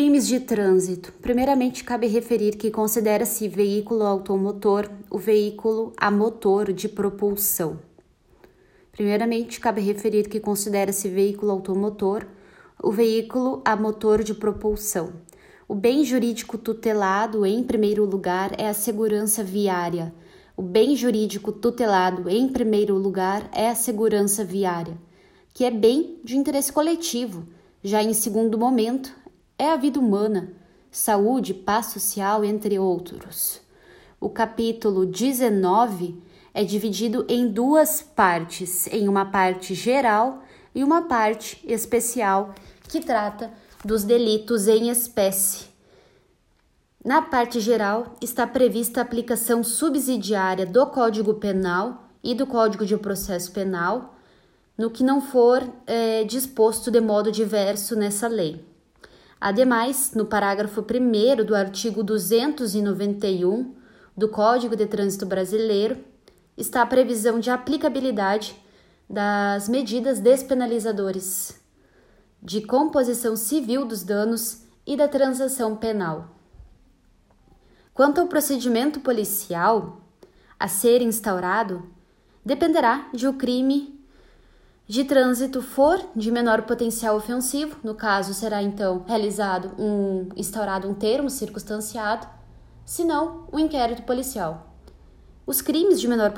crimes de trânsito. Primeiramente, cabe referir que considera-se veículo automotor o veículo a motor de propulsão. Primeiramente, cabe referir que considera-se veículo automotor o veículo a motor de propulsão. O bem jurídico tutelado, em primeiro lugar, é a segurança viária. O bem jurídico tutelado, em primeiro lugar, é a segurança viária, que é bem de interesse coletivo. Já em segundo momento, é a vida humana, saúde, paz social, entre outros. O capítulo 19 é dividido em duas partes, em uma parte geral e uma parte especial que trata dos delitos em espécie. Na parte geral, está prevista a aplicação subsidiária do Código Penal e do Código de Processo Penal, no que não for é, disposto de modo diverso nessa lei. Ademais, no parágrafo 1 do artigo 291 do Código de Trânsito Brasileiro, está a previsão de aplicabilidade das medidas despenalizadoras de composição civil dos danos e da transação penal. Quanto ao procedimento policial a ser instaurado, dependerá de o crime de trânsito for de menor potencial ofensivo, no caso será então realizado um instaurado um termo circunstanciado, se não, um inquérito policial. Os crimes de menor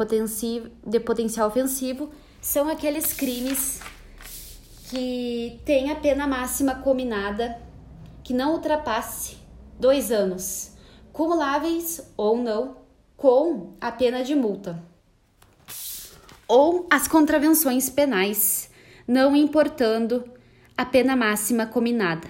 de potencial ofensivo são aqueles crimes que têm a pena máxima combinada que não ultrapasse dois anos, cumuláveis ou não, com a pena de multa. Ou as contravenções penais, não importando a pena máxima combinada.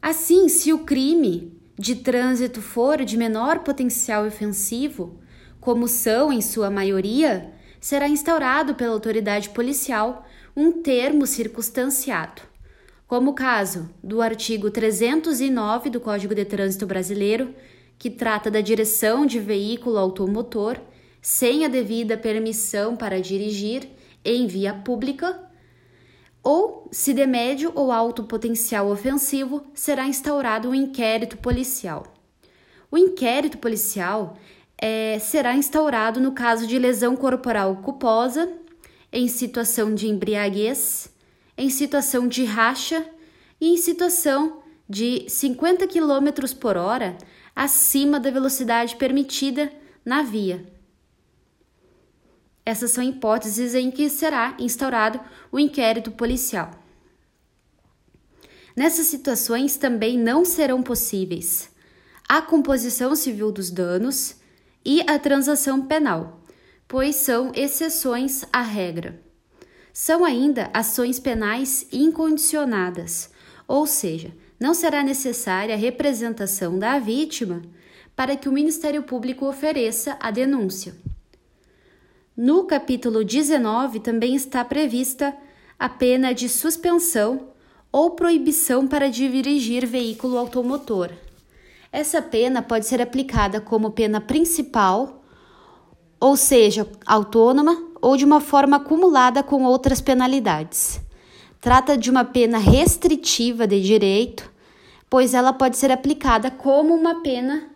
Assim, se o crime de trânsito for de menor potencial ofensivo, como são em sua maioria, será instaurado pela autoridade policial um termo circunstanciado, como o caso do artigo 309 do Código de Trânsito Brasileiro, que trata da direção de veículo automotor sem a devida permissão para dirigir em via pública, ou, se de médio ou alto potencial ofensivo, será instaurado um inquérito policial. O inquérito policial é, será instaurado no caso de lesão corporal culposa, em situação de embriaguez, em situação de racha e em situação de 50 km por hora acima da velocidade permitida na via. Essas são hipóteses em que será instaurado o inquérito policial. Nessas situações também não serão possíveis a composição civil dos danos e a transação penal, pois são exceções à regra. São ainda ações penais incondicionadas, ou seja, não será necessária a representação da vítima para que o Ministério Público ofereça a denúncia. No capítulo 19 também está prevista a pena de suspensão ou proibição para dirigir veículo automotor. Essa pena pode ser aplicada como pena principal, ou seja, autônoma, ou de uma forma acumulada com outras penalidades. Trata de uma pena restritiva de direito, pois ela pode ser aplicada como uma pena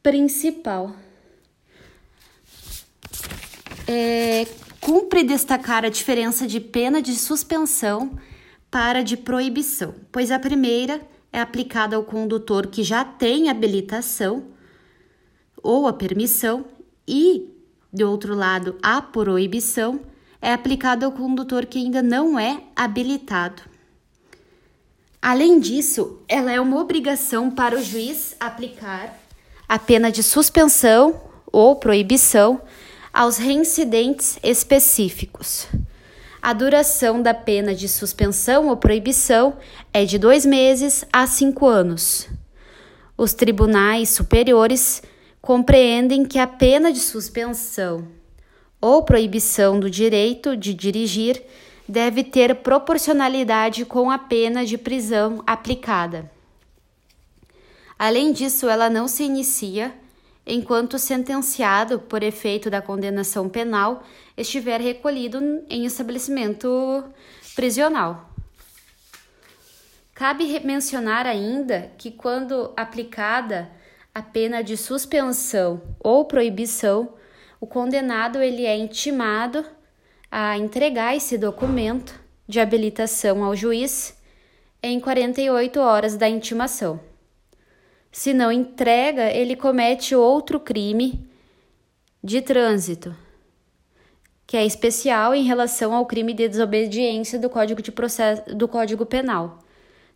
principal. É, cumpre destacar a diferença de pena de suspensão para de proibição, pois a primeira é aplicada ao condutor que já tem habilitação ou a permissão e, de outro lado, a proibição é aplicada ao condutor que ainda não é habilitado. Além disso, ela é uma obrigação para o juiz aplicar a pena de suspensão ou proibição aos reincidentes específicos. A duração da pena de suspensão ou proibição é de dois meses a cinco anos. Os tribunais superiores compreendem que a pena de suspensão ou proibição do direito de dirigir deve ter proporcionalidade com a pena de prisão aplicada. Além disso, ela não se inicia enquanto sentenciado por efeito da condenação penal estiver recolhido em estabelecimento prisional. Cabe mencionar ainda que, quando aplicada a pena de suspensão ou proibição, o condenado ele é intimado a entregar esse documento de habilitação ao juiz em 48 horas da intimação. Se não entrega, ele comete outro crime de trânsito, que é especial em relação ao crime de desobediência do Código de Processo do Código Penal.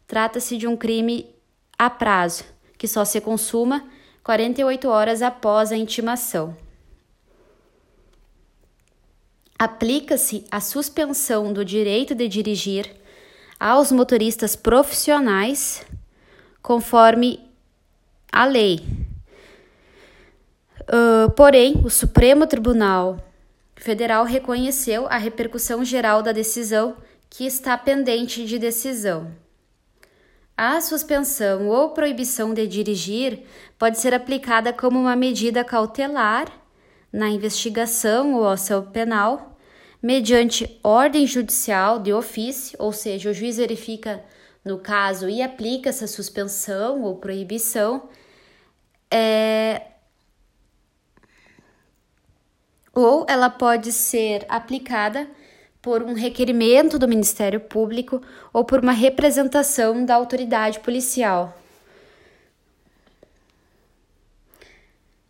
Trata-se de um crime a prazo, que só se consuma 48 horas após a intimação. Aplica-se a suspensão do direito de dirigir aos motoristas profissionais, conforme a lei. Uh, porém, o Supremo Tribunal Federal reconheceu a repercussão geral da decisão que está pendente de decisão. A suspensão ou proibição de dirigir pode ser aplicada como uma medida cautelar na investigação ou ação penal, mediante ordem judicial de ofício, ou seja, o juiz verifica no caso e aplica essa suspensão ou proibição, é, ou ela pode ser aplicada por um requerimento do Ministério Público ou por uma representação da autoridade policial.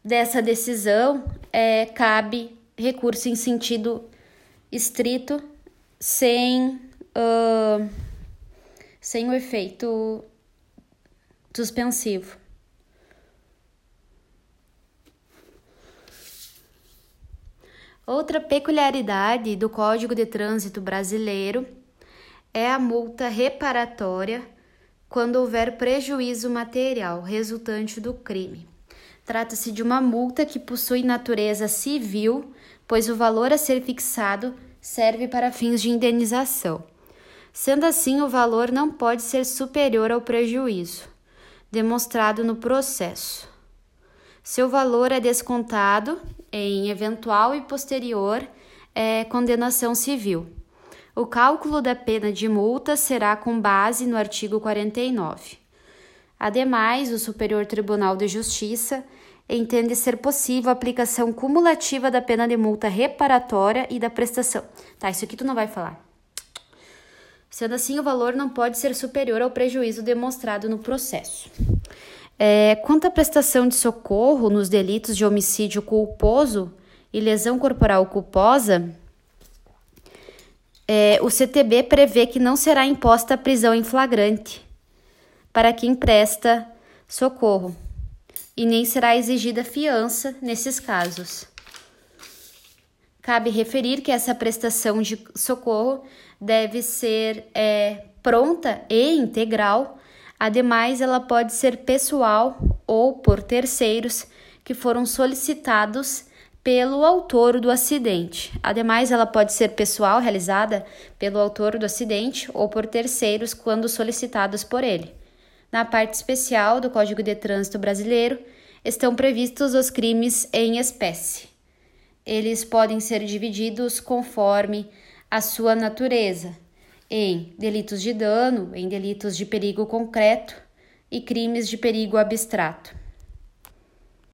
Dessa decisão, é, cabe recurso em sentido estrito, sem, uh, sem o efeito suspensivo. Outra peculiaridade do Código de Trânsito brasileiro é a multa reparatória quando houver prejuízo material resultante do crime. Trata-se de uma multa que possui natureza civil, pois o valor a ser fixado serve para fins de indenização. Sendo assim, o valor não pode ser superior ao prejuízo demonstrado no processo. Seu valor é descontado em eventual e posterior é, condenação civil. O cálculo da pena de multa será com base no artigo 49. Ademais, o Superior Tribunal de Justiça entende ser possível a aplicação cumulativa da pena de multa reparatória e da prestação. Tá, isso aqui tu não vai falar. Sendo assim, o valor não pode ser superior ao prejuízo demonstrado no processo. É, quanto à prestação de socorro nos delitos de homicídio culposo e lesão corporal culposa, é, o CTB prevê que não será imposta a prisão em flagrante para quem presta socorro e nem será exigida fiança nesses casos. Cabe referir que essa prestação de socorro deve ser é, pronta e integral Ademais, ela pode ser pessoal ou por terceiros que foram solicitados pelo autor do acidente. Ademais, ela pode ser pessoal, realizada pelo autor do acidente ou por terceiros quando solicitados por ele. Na parte especial do Código de Trânsito Brasileiro estão previstos os crimes em espécie. Eles podem ser divididos conforme a sua natureza em delitos de dano, em delitos de perigo concreto e crimes de perigo abstrato.